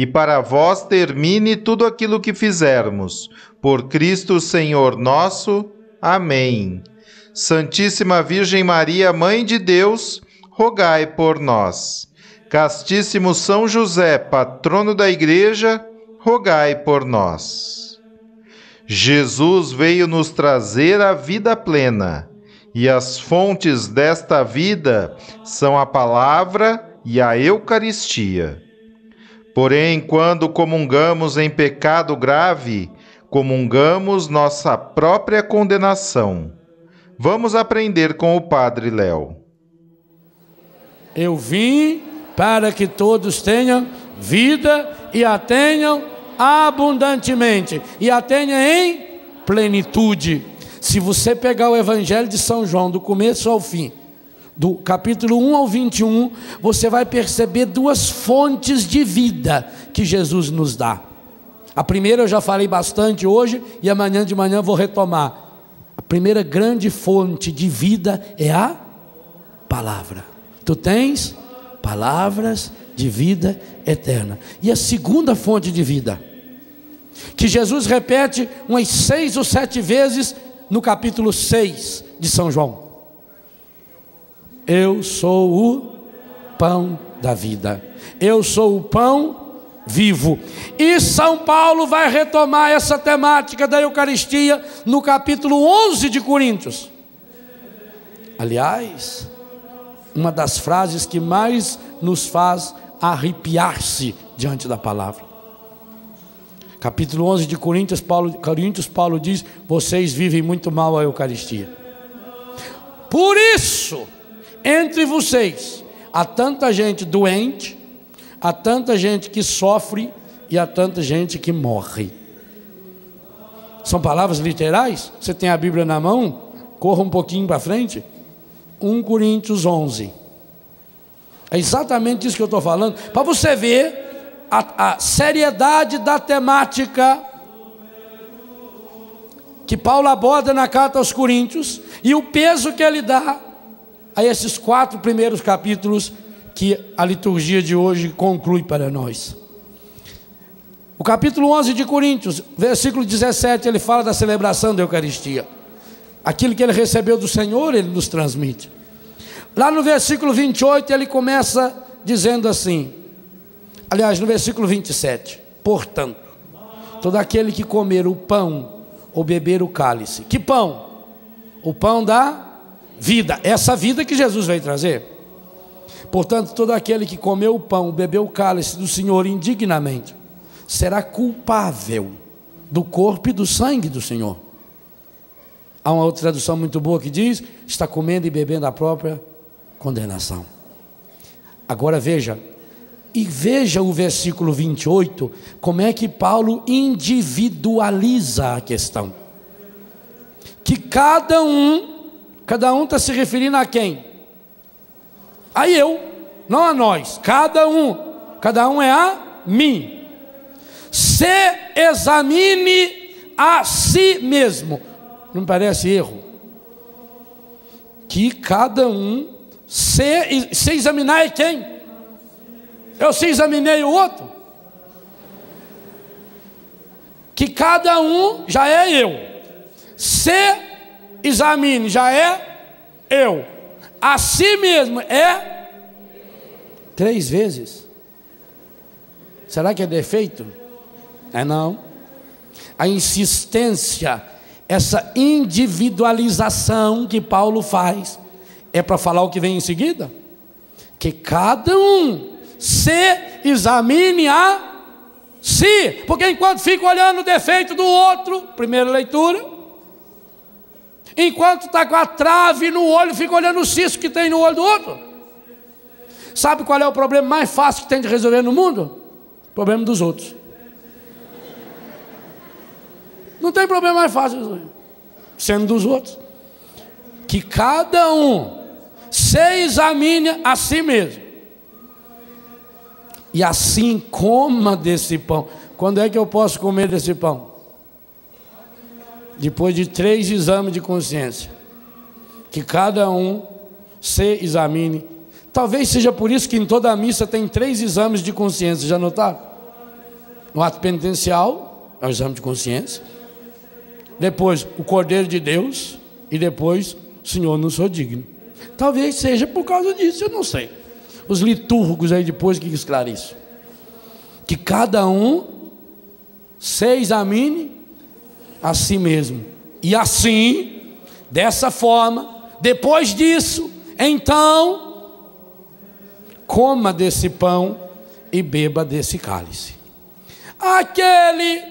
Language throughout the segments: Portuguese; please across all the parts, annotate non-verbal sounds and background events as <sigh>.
e para vós termine tudo aquilo que fizermos. Por Cristo Senhor nosso. Amém. Santíssima Virgem Maria, Mãe de Deus, rogai por nós. Castíssimo São José, patrono da Igreja, rogai por nós. Jesus veio nos trazer a vida plena, e as fontes desta vida são a palavra e a Eucaristia. Porém, quando comungamos em pecado grave, comungamos nossa própria condenação. Vamos aprender com o Padre Léo. Eu vim para que todos tenham vida e a tenham abundantemente e a tenham em plenitude. Se você pegar o Evangelho de São João, do começo ao fim, do capítulo 1 ao 21, você vai perceber duas fontes de vida que Jesus nos dá. A primeira eu já falei bastante hoje e amanhã de manhã vou retomar. A primeira grande fonte de vida é a palavra. Tu tens palavras de vida eterna. E a segunda fonte de vida, que Jesus repete umas seis ou sete vezes no capítulo 6 de São João. Eu sou o pão da vida. Eu sou o pão vivo. E São Paulo vai retomar essa temática da Eucaristia no capítulo 11 de Coríntios. Aliás, uma das frases que mais nos faz arrepiar-se diante da palavra. Capítulo 11 de Coríntios Paulo, Coríntios, Paulo diz: Vocês vivem muito mal a Eucaristia. Por isso, entre vocês há tanta gente doente, há tanta gente que sofre e há tanta gente que morre. São palavras literais? Você tem a Bíblia na mão? Corra um pouquinho para frente. 1 Coríntios 11. É exatamente isso que eu estou falando, para você ver a, a seriedade da temática que Paulo aborda na carta aos Coríntios e o peso que ele dá a esses quatro primeiros capítulos que a liturgia de hoje conclui para nós. O capítulo 11 de Coríntios, versículo 17, ele fala da celebração da Eucaristia. Aquilo que ele recebeu do Senhor, ele nos transmite. Lá no versículo 28, ele começa dizendo assim: aliás, no versículo 27, portanto, todo aquele que comer o pão ou beber o cálice, que pão? O pão da vida, essa vida que Jesus veio trazer. Portanto, todo aquele que comeu o pão, bebeu o cálice do Senhor indignamente, será culpável do corpo e do sangue do Senhor. Há uma outra tradução muito boa que diz: está comendo e bebendo a própria condenação. Agora veja, e veja o versículo 28, como é que Paulo individualiza a questão. Que cada um Cada um está se referindo a quem? A eu, não a nós. Cada um. Cada um é a mim. Se examine a si mesmo. Não parece erro? Que cada um se, se examinar é quem? Eu se examinei o outro. Que cada um já é eu. Se examine, já é eu. A si mesmo é três vezes. Será que é defeito? É não. A insistência essa individualização que Paulo faz é para falar o que vem em seguida? Que cada um se examine a si, porque enquanto fica olhando o defeito do outro, primeira leitura, enquanto está com a trave no olho, fica olhando o cisco que tem no olho do outro. Sabe qual é o problema mais fácil que tem de resolver no mundo? Problema dos outros. Não tem problema mais fácil sendo dos outros. Que cada um se examine a si mesmo. E assim coma desse pão. Quando é que eu posso comer desse pão? Depois de três exames de consciência. Que cada um se examine. Talvez seja por isso que em toda a missa tem três exames de consciência. Já notaram? No ato penitencial, é o exame de consciência depois o Cordeiro de Deus e depois o Senhor não sou digno. Talvez seja por causa disso, eu não sei. Os litúrgicos aí depois que esclarecem. Que cada um se examine a si mesmo. E assim, dessa forma, depois disso, então, coma desse pão e beba desse cálice. Aquele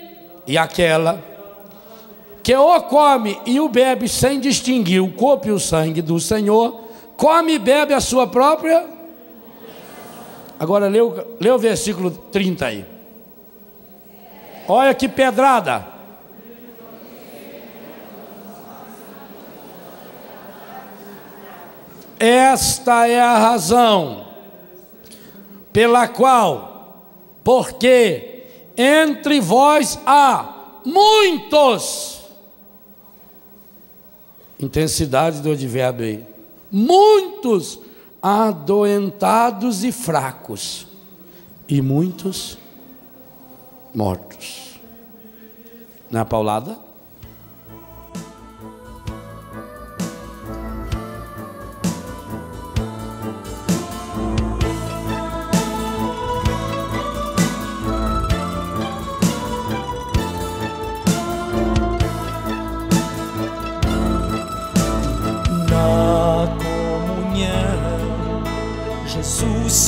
e aquela que o come e o bebe sem distinguir o corpo e o sangue do Senhor, come e bebe a sua própria. Agora lê o, lê o versículo 30 aí. Olha que pedrada. Esta é a razão pela qual, porque entre vós há muitos Intensidade do advérbio aí. Muitos adoentados e fracos, e muitos mortos. Na paulada?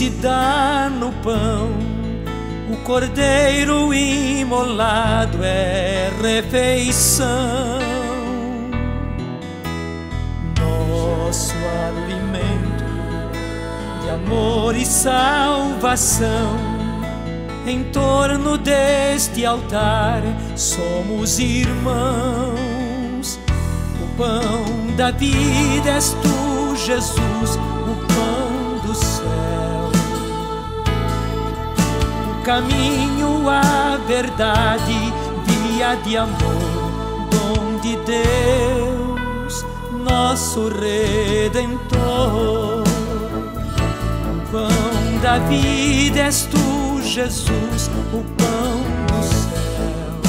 Se dá no pão. O cordeiro imolado é refeição. Nosso alimento de amor e salvação. Em torno deste altar somos irmãos. O pão da vida és tu, Jesus, o pão caminho, a verdade, via de amor, dom de Deus, nosso Redentor. O pão da vida és tu, Jesus, o pão do céu.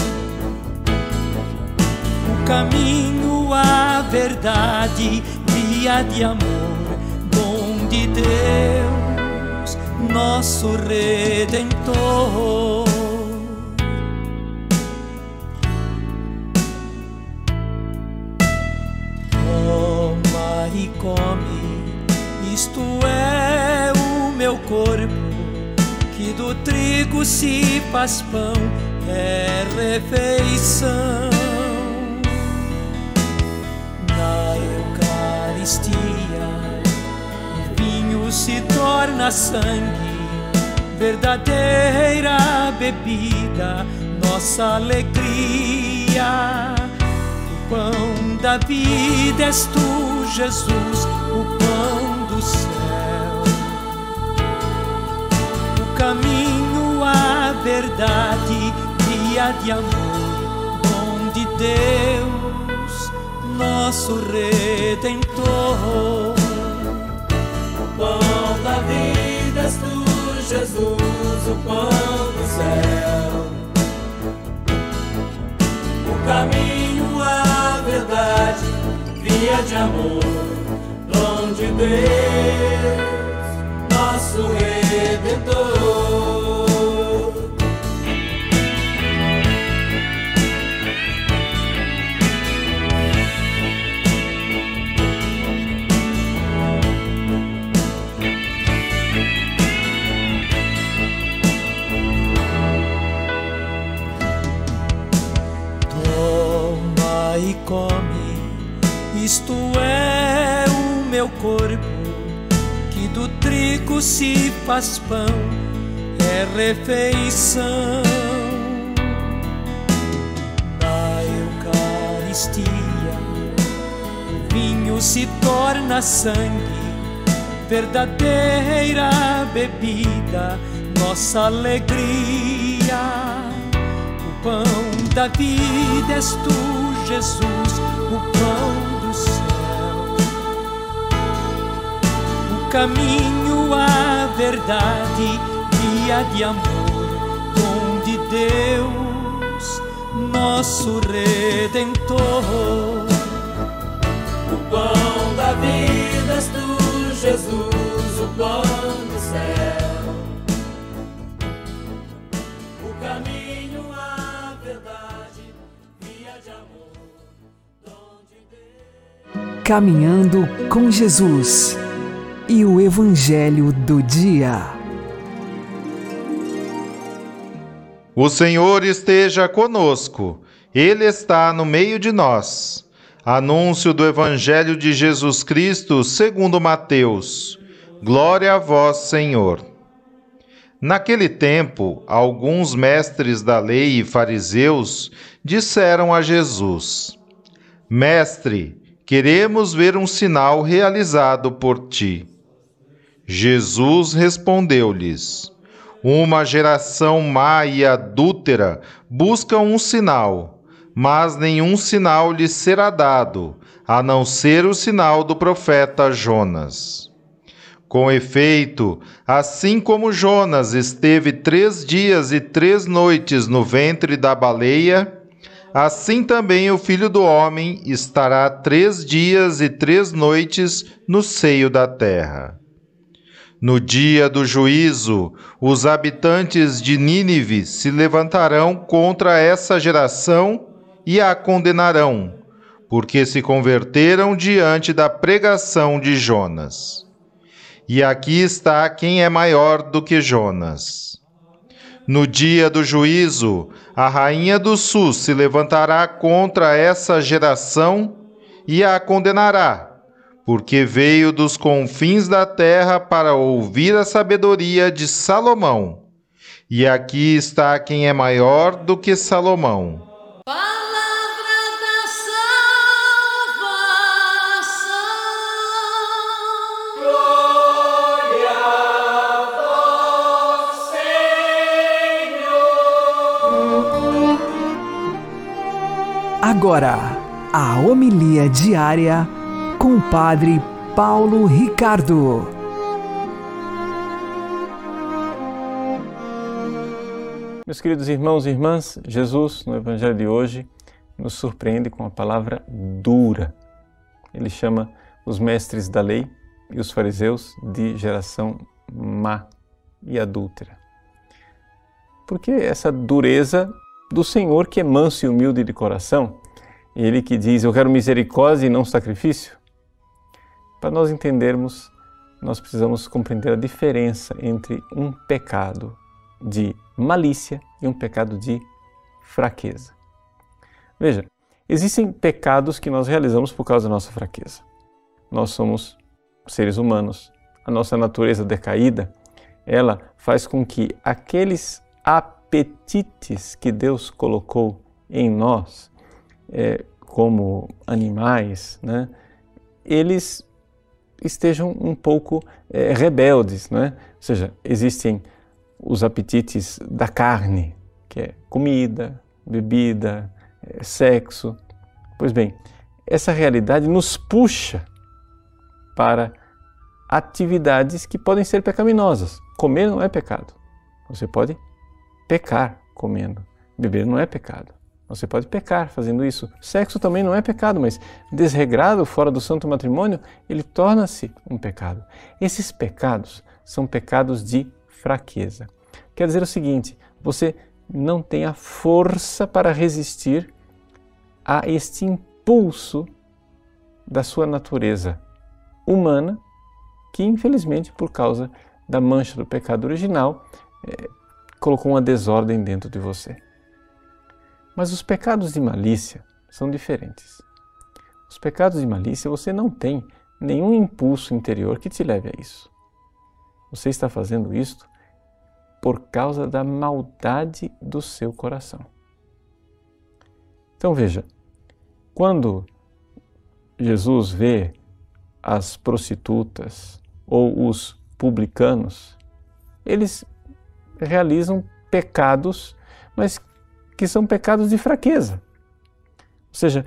O caminho, a verdade, via de amor, dom de Deus nosso redentor. Toma e come, isto é o meu corpo, que do trigo se faz pão, é refeição. Torna sangue, verdadeira bebida, nossa alegria. O pão da vida és tu, Jesus, o pão do céu. O caminho, a verdade, via de amor, dom de Deus, nosso Redentor pão de amor, dom de Deus, nosso Redentor. Trigo se faz pão, é refeição. Na Eucaristia, o vinho se torna sangue, verdadeira bebida, nossa alegria. O pão da vida és tu, Jesus, o pão caminho, a verdade, via de amor, dom de Deus, nosso Redentor. O pão da vida és tu, Jesus, o pão do céu. O caminho, a verdade, via de amor, dom de Deus. Caminhando com Jesus e o Evangelho do Dia. O Senhor esteja conosco, Ele está no meio de nós. Anúncio do Evangelho de Jesus Cristo segundo Mateus. Glória a vós, Senhor. Naquele tempo, alguns mestres da lei e fariseus disseram a Jesus: Mestre, queremos ver um sinal realizado por ti. Jesus respondeu-lhes: Uma geração má e adúltera busca um sinal, mas nenhum sinal lhes será dado, a não ser o sinal do profeta Jonas. Com efeito, assim como Jonas esteve três dias e três noites no ventre da baleia, assim também o filho do homem estará três dias e três noites no seio da terra. No dia do juízo, os habitantes de Nínive se levantarão contra essa geração e a condenarão, porque se converteram diante da pregação de Jonas. E aqui está quem é maior do que Jonas. No dia do juízo, a rainha do sul se levantará contra essa geração e a condenará, porque veio dos confins da terra para ouvir a sabedoria de Salomão. E aqui está quem é maior do que Salomão. Palavra da salvação. Glória a vós, Senhor. Agora, a homilia diária com o Padre Paulo Ricardo. Meus queridos irmãos e irmãs, Jesus, no Evangelho de hoje, nos surpreende com a palavra dura. Ele chama os mestres da lei e os fariseus de geração má e adúltera. Por que essa dureza do Senhor que é manso e humilde de coração? Ele que diz: Eu quero misericórdia e não sacrifício? Para nós entendermos, nós precisamos compreender a diferença entre um pecado de malícia e um pecado de fraqueza. Veja, existem pecados que nós realizamos por causa da nossa fraqueza. Nós somos seres humanos, a nossa natureza decaída, ela faz com que aqueles apetites que Deus colocou em nós, é, como animais, né, eles estejam um pouco é, rebeldes, né? Ou seja, existem os apetites da carne, que é comida, bebida, é, sexo. Pois bem, essa realidade nos puxa para atividades que podem ser pecaminosas. Comer não é pecado. Você pode pecar comendo. Beber não é pecado. Você pode pecar fazendo isso. Sexo também não é pecado, mas desregrado fora do santo matrimônio, ele torna-se um pecado. Esses pecados são pecados de fraqueza. Quer dizer o seguinte: você não tem a força para resistir a este impulso da sua natureza humana, que infelizmente, por causa da mancha do pecado original, é, colocou uma desordem dentro de você. Mas os pecados de malícia são diferentes. Os pecados de malícia você não tem nenhum impulso interior que te leve a isso. Você está fazendo isto por causa da maldade do seu coração. Então veja, quando Jesus vê as prostitutas ou os publicanos, eles realizam pecados, mas que são pecados de fraqueza. Ou seja,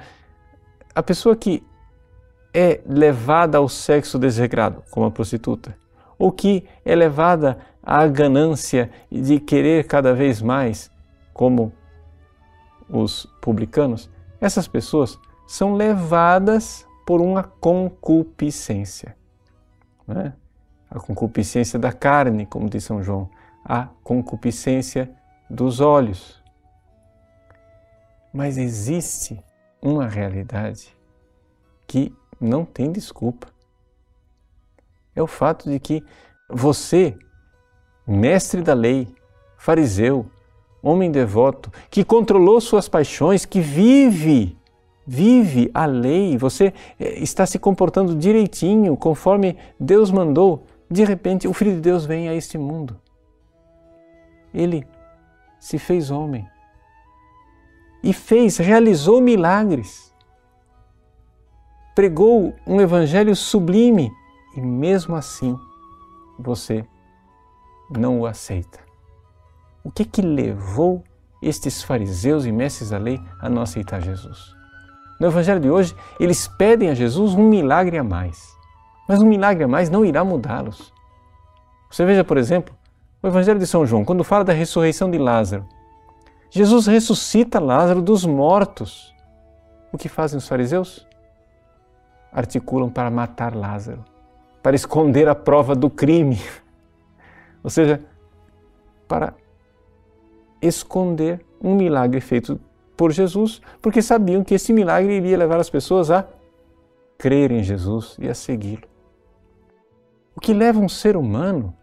a pessoa que é levada ao sexo desregrado, como a prostituta, ou que é levada à ganância de querer cada vez mais, como os publicanos, essas pessoas são levadas por uma concupiscência. Né? A concupiscência da carne, como diz São João, a concupiscência dos olhos. Mas existe uma realidade que não tem desculpa. É o fato de que você, mestre da lei, fariseu, homem devoto, que controlou suas paixões, que vive, vive a lei, você eh, está se comportando direitinho, conforme Deus mandou, de repente o Filho de Deus vem a este mundo. Ele se fez homem e fez, realizou milagres. Pregou um evangelho sublime e mesmo assim você não o aceita. O que que levou estes fariseus e mestres da lei a não aceitar Jesus? No evangelho de hoje, eles pedem a Jesus um milagre a mais. Mas um milagre a mais não irá mudá-los. Você veja, por exemplo, o evangelho de São João, quando fala da ressurreição de Lázaro. Jesus ressuscita Lázaro dos mortos. O que fazem os fariseus? Articulam para matar Lázaro, para esconder a prova do crime. <laughs> Ou seja, para esconder um milagre feito por Jesus, porque sabiam que esse milagre iria levar as pessoas a crer em Jesus e a segui-lo. O que leva um ser humano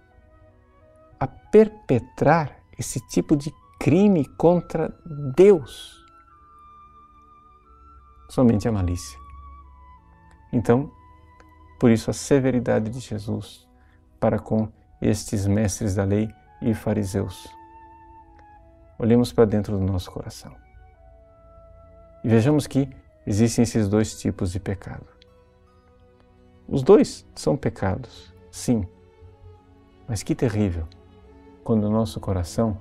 a perpetrar esse tipo de crime contra Deus. Somente a malícia. Então, por isso a severidade de Jesus para com estes mestres da lei e fariseus. Olhemos para dentro do nosso coração e vejamos que existem esses dois tipos de pecado. Os dois são pecados, sim, mas que terrível quando o nosso coração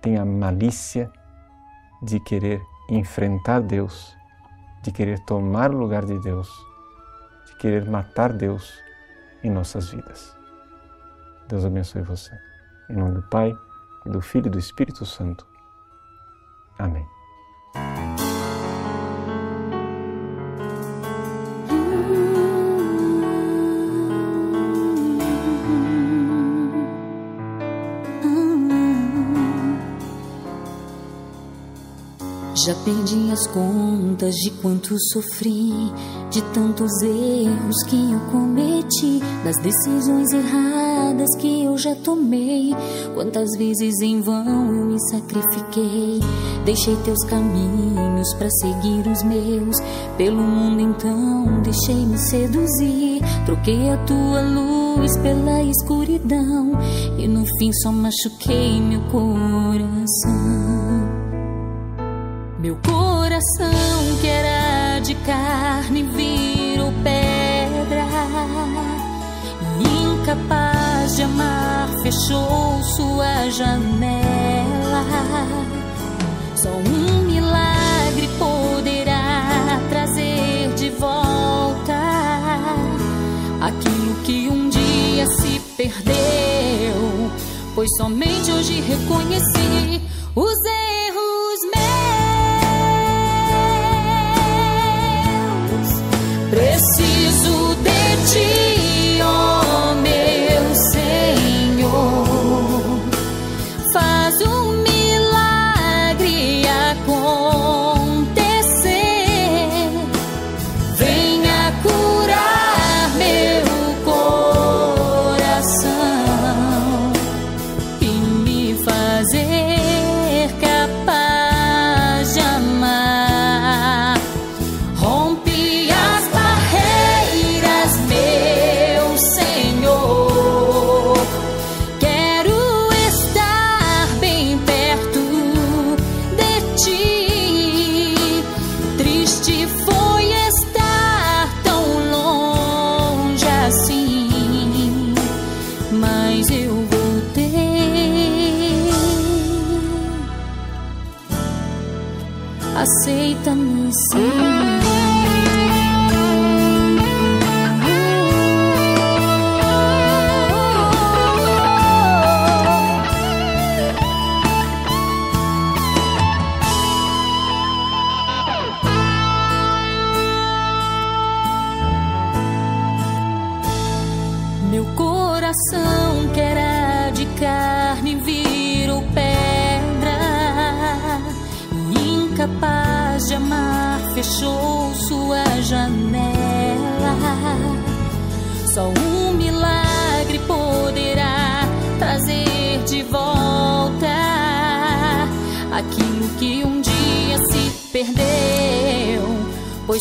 tem a malícia de querer enfrentar Deus, de querer tomar o lugar de Deus, de querer matar Deus em nossas vidas. Deus abençoe você. Em nome do Pai, do Filho e do Espírito Santo. Amém. Já perdi as contas de quanto sofri, de tantos erros que eu cometi, das decisões erradas que eu já tomei. Quantas vezes em vão eu me sacrifiquei, deixei teus caminhos para seguir os meus. Pelo mundo então deixei-me seduzir, troquei a tua luz pela escuridão e no fim só machuquei meu coração. Meu coração que era de carne virou pedra, incapaz de amar, fechou sua janela. Só um milagre poderá trazer de volta aquilo que um dia se perdeu. Pois somente hoje reconheci os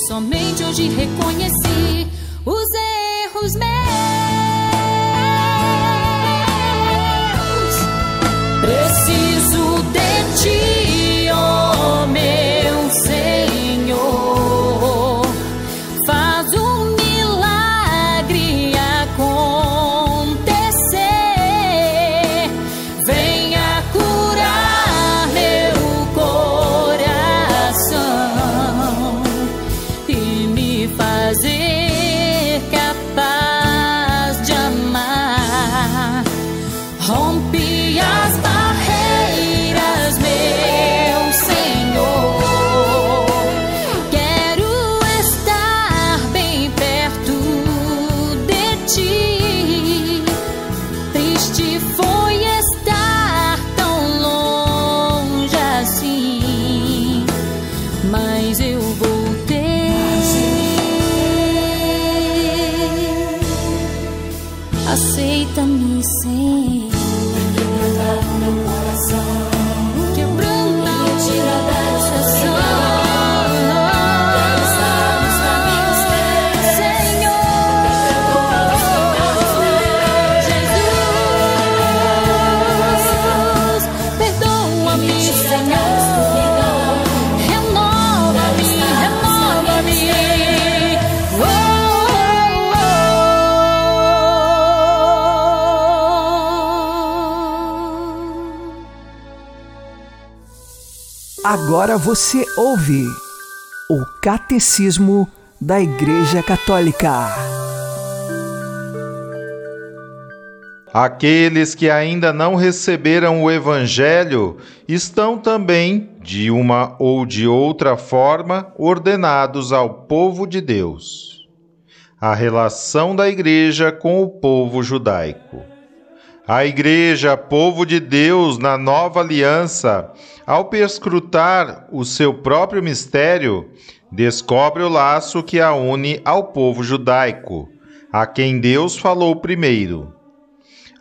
somente hoje reconheci Agora você ouve o Catecismo da Igreja Católica. Aqueles que ainda não receberam o Evangelho estão também, de uma ou de outra forma, ordenados ao povo de Deus. A relação da Igreja com o povo judaico. A Igreja, povo de Deus na nova aliança, ao perscrutar o seu próprio mistério, descobre o laço que a une ao povo judaico, a quem Deus falou primeiro.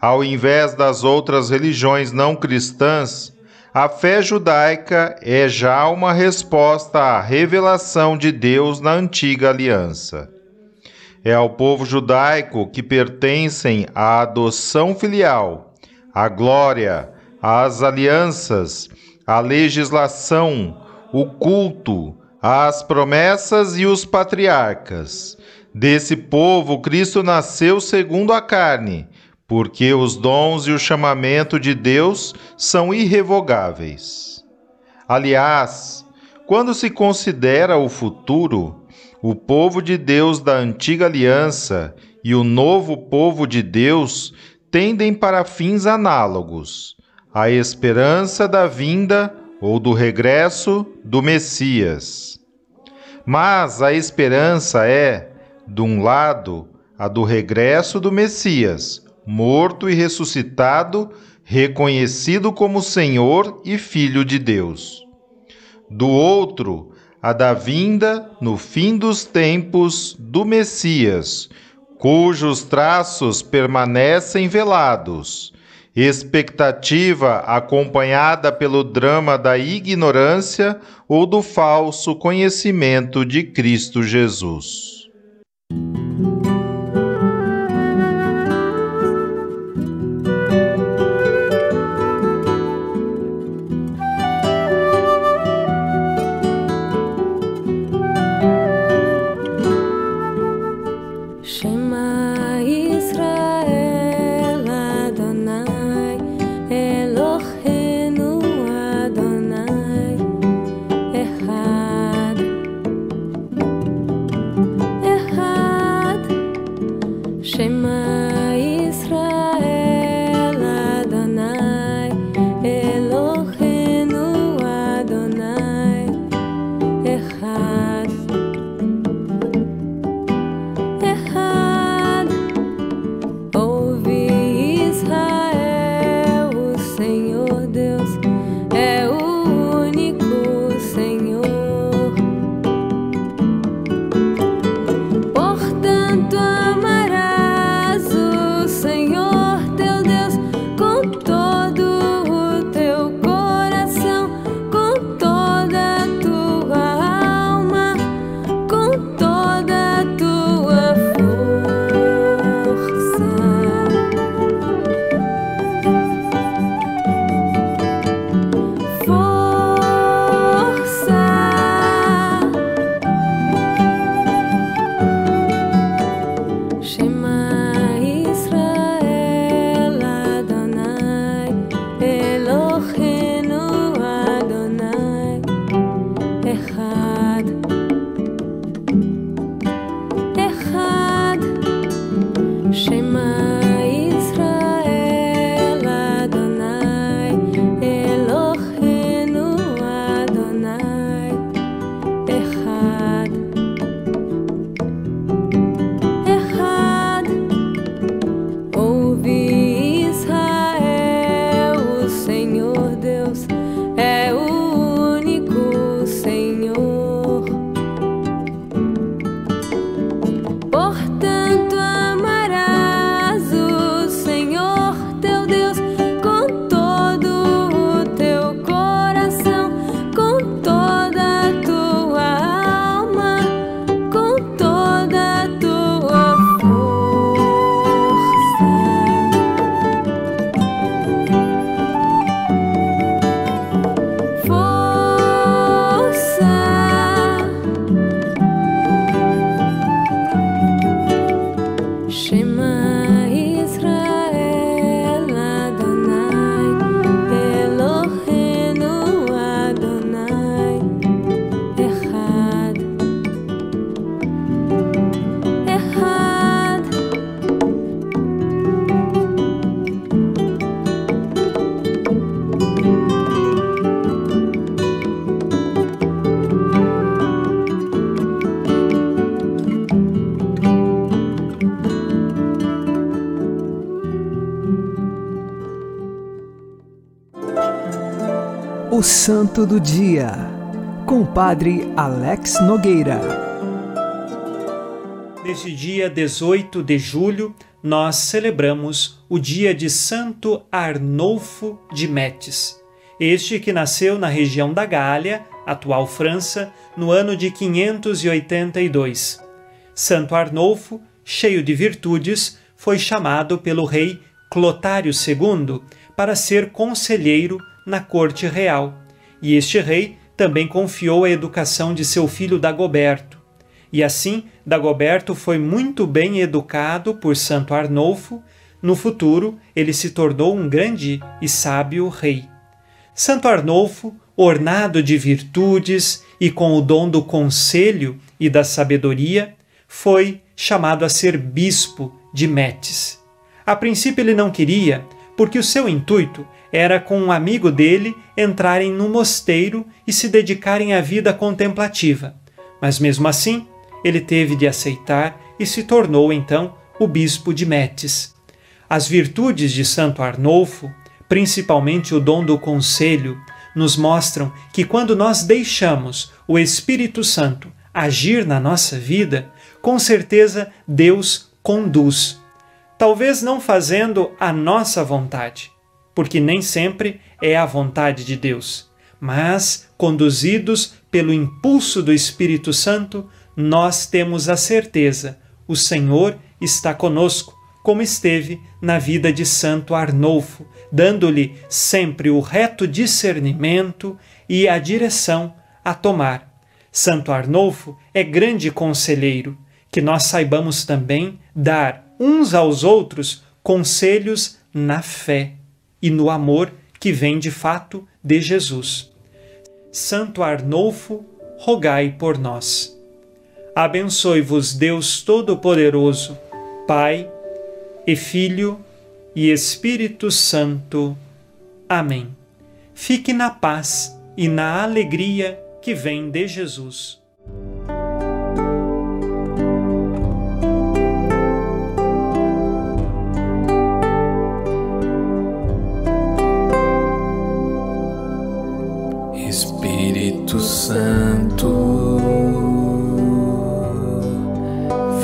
Ao invés das outras religiões não cristãs, a fé judaica é já uma resposta à revelação de Deus na antiga aliança. É ao povo judaico que pertencem a adoção filial, a glória, as alianças, a legislação, o culto, as promessas e os patriarcas. Desse povo, Cristo nasceu segundo a carne, porque os dons e o chamamento de Deus são irrevogáveis. Aliás, quando se considera o futuro, o povo de Deus da antiga aliança e o novo povo de Deus tendem para fins análogos, a esperança da vinda ou do regresso do Messias. Mas a esperança é, de um lado, a do regresso do Messias, morto e ressuscitado, reconhecido como Senhor e Filho de Deus. Do outro, a da vinda, no fim dos tempos, do Messias, cujos traços permanecem velados, expectativa acompanhada pelo drama da ignorância ou do falso conhecimento de Cristo Jesus. O Santo do Dia, com o Padre Alex Nogueira. Neste dia 18 de julho, nós celebramos o dia de Santo Arnolfo de Metz. Este que nasceu na região da Gália, atual França, no ano de 582. Santo Arnolfo, cheio de virtudes, foi chamado pelo rei Clotário II para ser conselheiro na corte real, e este rei também confiou a educação de seu filho Dagoberto. E assim, Dagoberto foi muito bem educado por Santo Arnolfo. No futuro, ele se tornou um grande e sábio rei. Santo Arnolfo, ornado de virtudes e com o dom do conselho e da sabedoria, foi chamado a ser bispo de Metz. A princípio ele não queria, porque o seu intuito era com um amigo dele entrarem no mosteiro e se dedicarem à vida contemplativa. Mas mesmo assim, ele teve de aceitar e se tornou então o bispo de Metz. As virtudes de Santo Arnolfo, principalmente o dom do conselho, nos mostram que quando nós deixamos o Espírito Santo agir na nossa vida, com certeza Deus conduz. Talvez não fazendo a nossa vontade, porque nem sempre é a vontade de Deus. Mas, conduzidos pelo impulso do Espírito Santo, nós temos a certeza: o Senhor está conosco, como esteve na vida de Santo Arnolfo, dando-lhe sempre o reto discernimento e a direção a tomar. Santo Arnolfo é grande conselheiro, que nós saibamos também dar uns aos outros conselhos na fé e no amor que vem de fato de Jesus. Santo Arnolfo, rogai por nós. Abençoe-vos Deus Todo-Poderoso, Pai e Filho e Espírito Santo. Amém. Fique na paz e na alegria que vem de Jesus. Santo,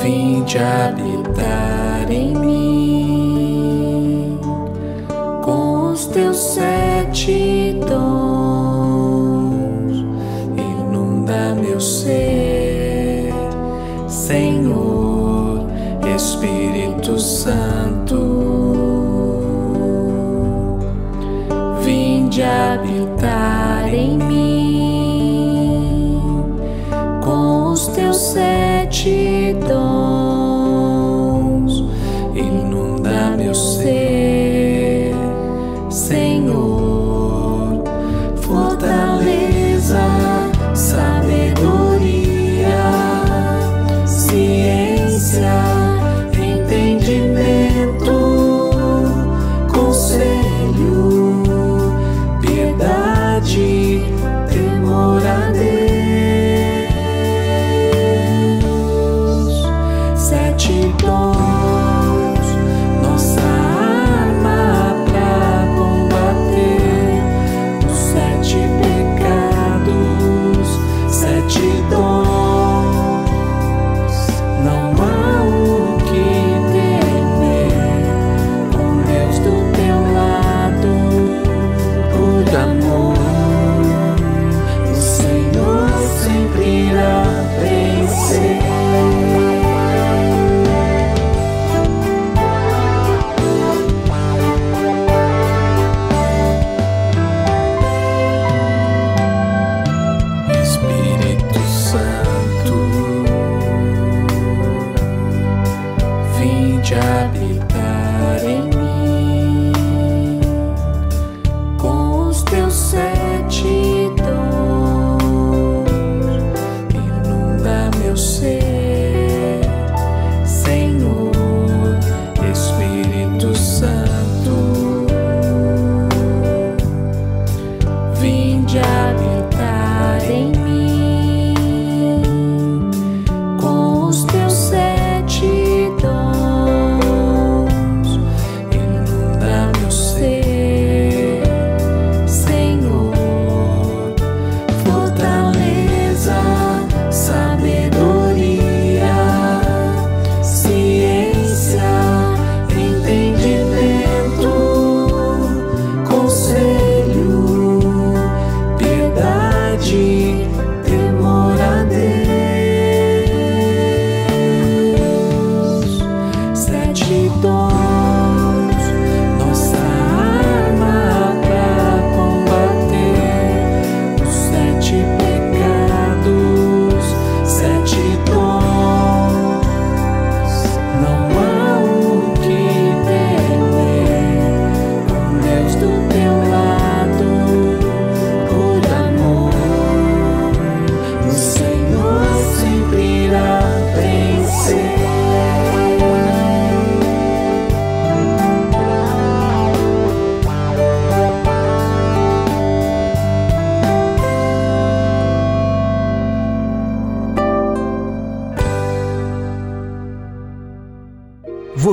vinde habitar em mim com os teus sete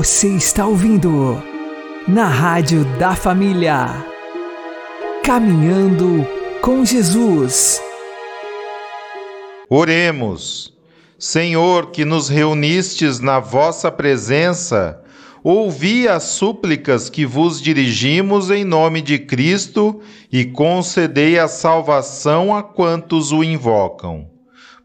Você está ouvindo na Rádio da Família. Caminhando com Jesus. Oremos. Senhor, que nos reunistes na vossa presença, ouvi as súplicas que vos dirigimos em nome de Cristo e concedei a salvação a quantos o invocam.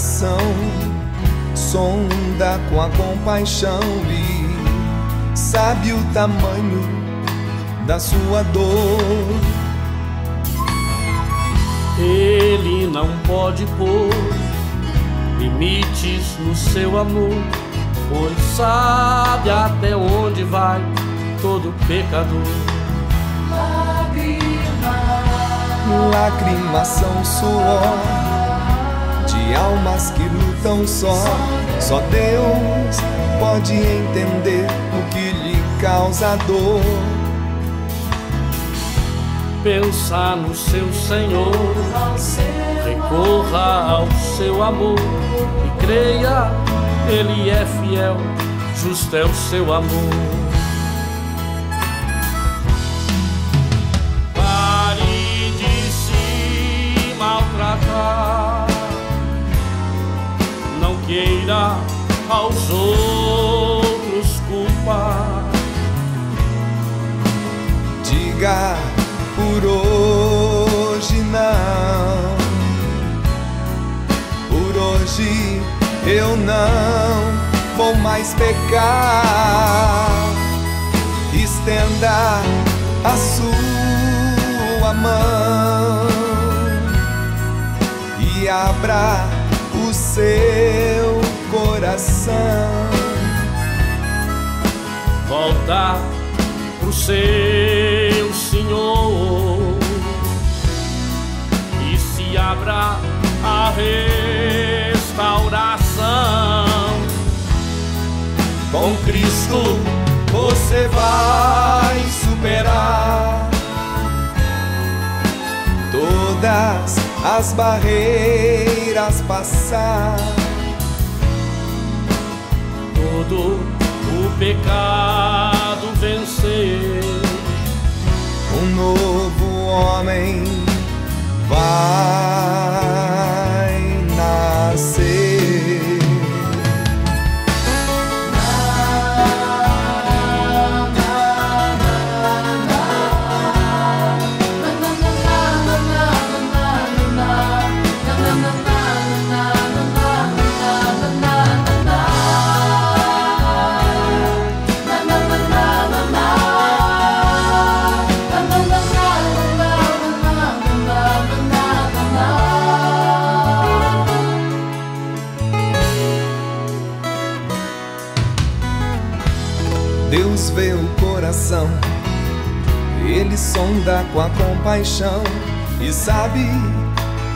Coração, sonda com a compaixão e sabe o tamanho da sua dor. Ele não pode pôr limites no seu amor, pois sabe até onde vai todo pecador. Lágrimas são suor almas que lutam só. Só Deus pode entender o que lhe causa dor. Pensa no seu Senhor, recorra ao seu amor e creia, Ele é fiel, justo é o seu amor. Queira aos outros culpar. Diga por hoje não. Por hoje eu não vou mais pecar. Estenda a sua mão e abra o seu coração. Volta pro seu Senhor e se abra a restauração. Com Cristo você vai superar todas as as barreiras passar. Todo o pecado vencer. Um novo homem vai. Deus vê o coração, Ele sonda com a compaixão e sabe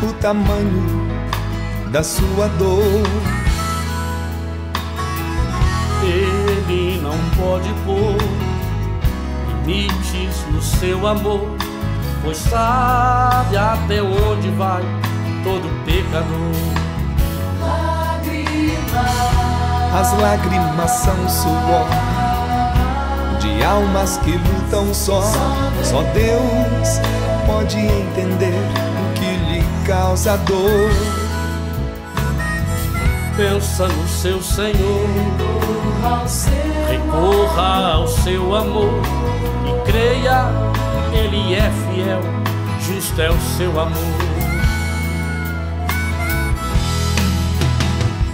o tamanho da sua dor. Ele não pode pôr limites no seu amor, pois sabe até onde vai todo pecador. As lágrimas são suor de almas que lutam só. Só Deus pode entender o que lhe causa dor. Pensa no seu Senhor, recorra ao seu amor e creia, Ele é fiel, justo é o seu amor.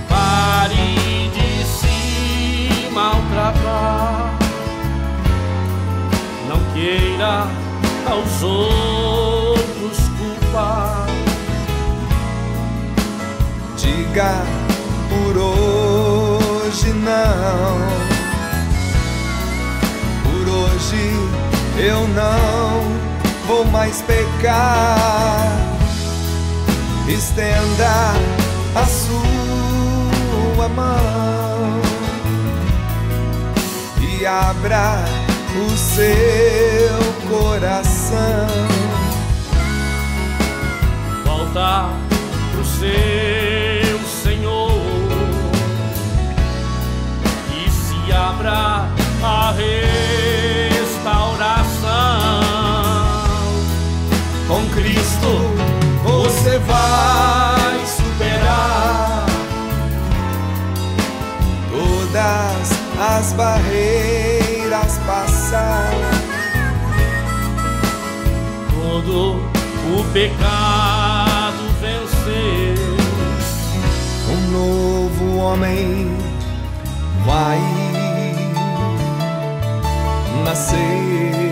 Pare de se maltratar, queira aos outros culpar. Diga por hoje não. Por hoje eu não vou mais pecar. Estenda a sua mão e abra o seu coração. Volta pro seu Senhor e se abra a restauração. Com Cristo você vai superar todas as barreiras Todo o pecado vencer. Um novo homem vai nascer.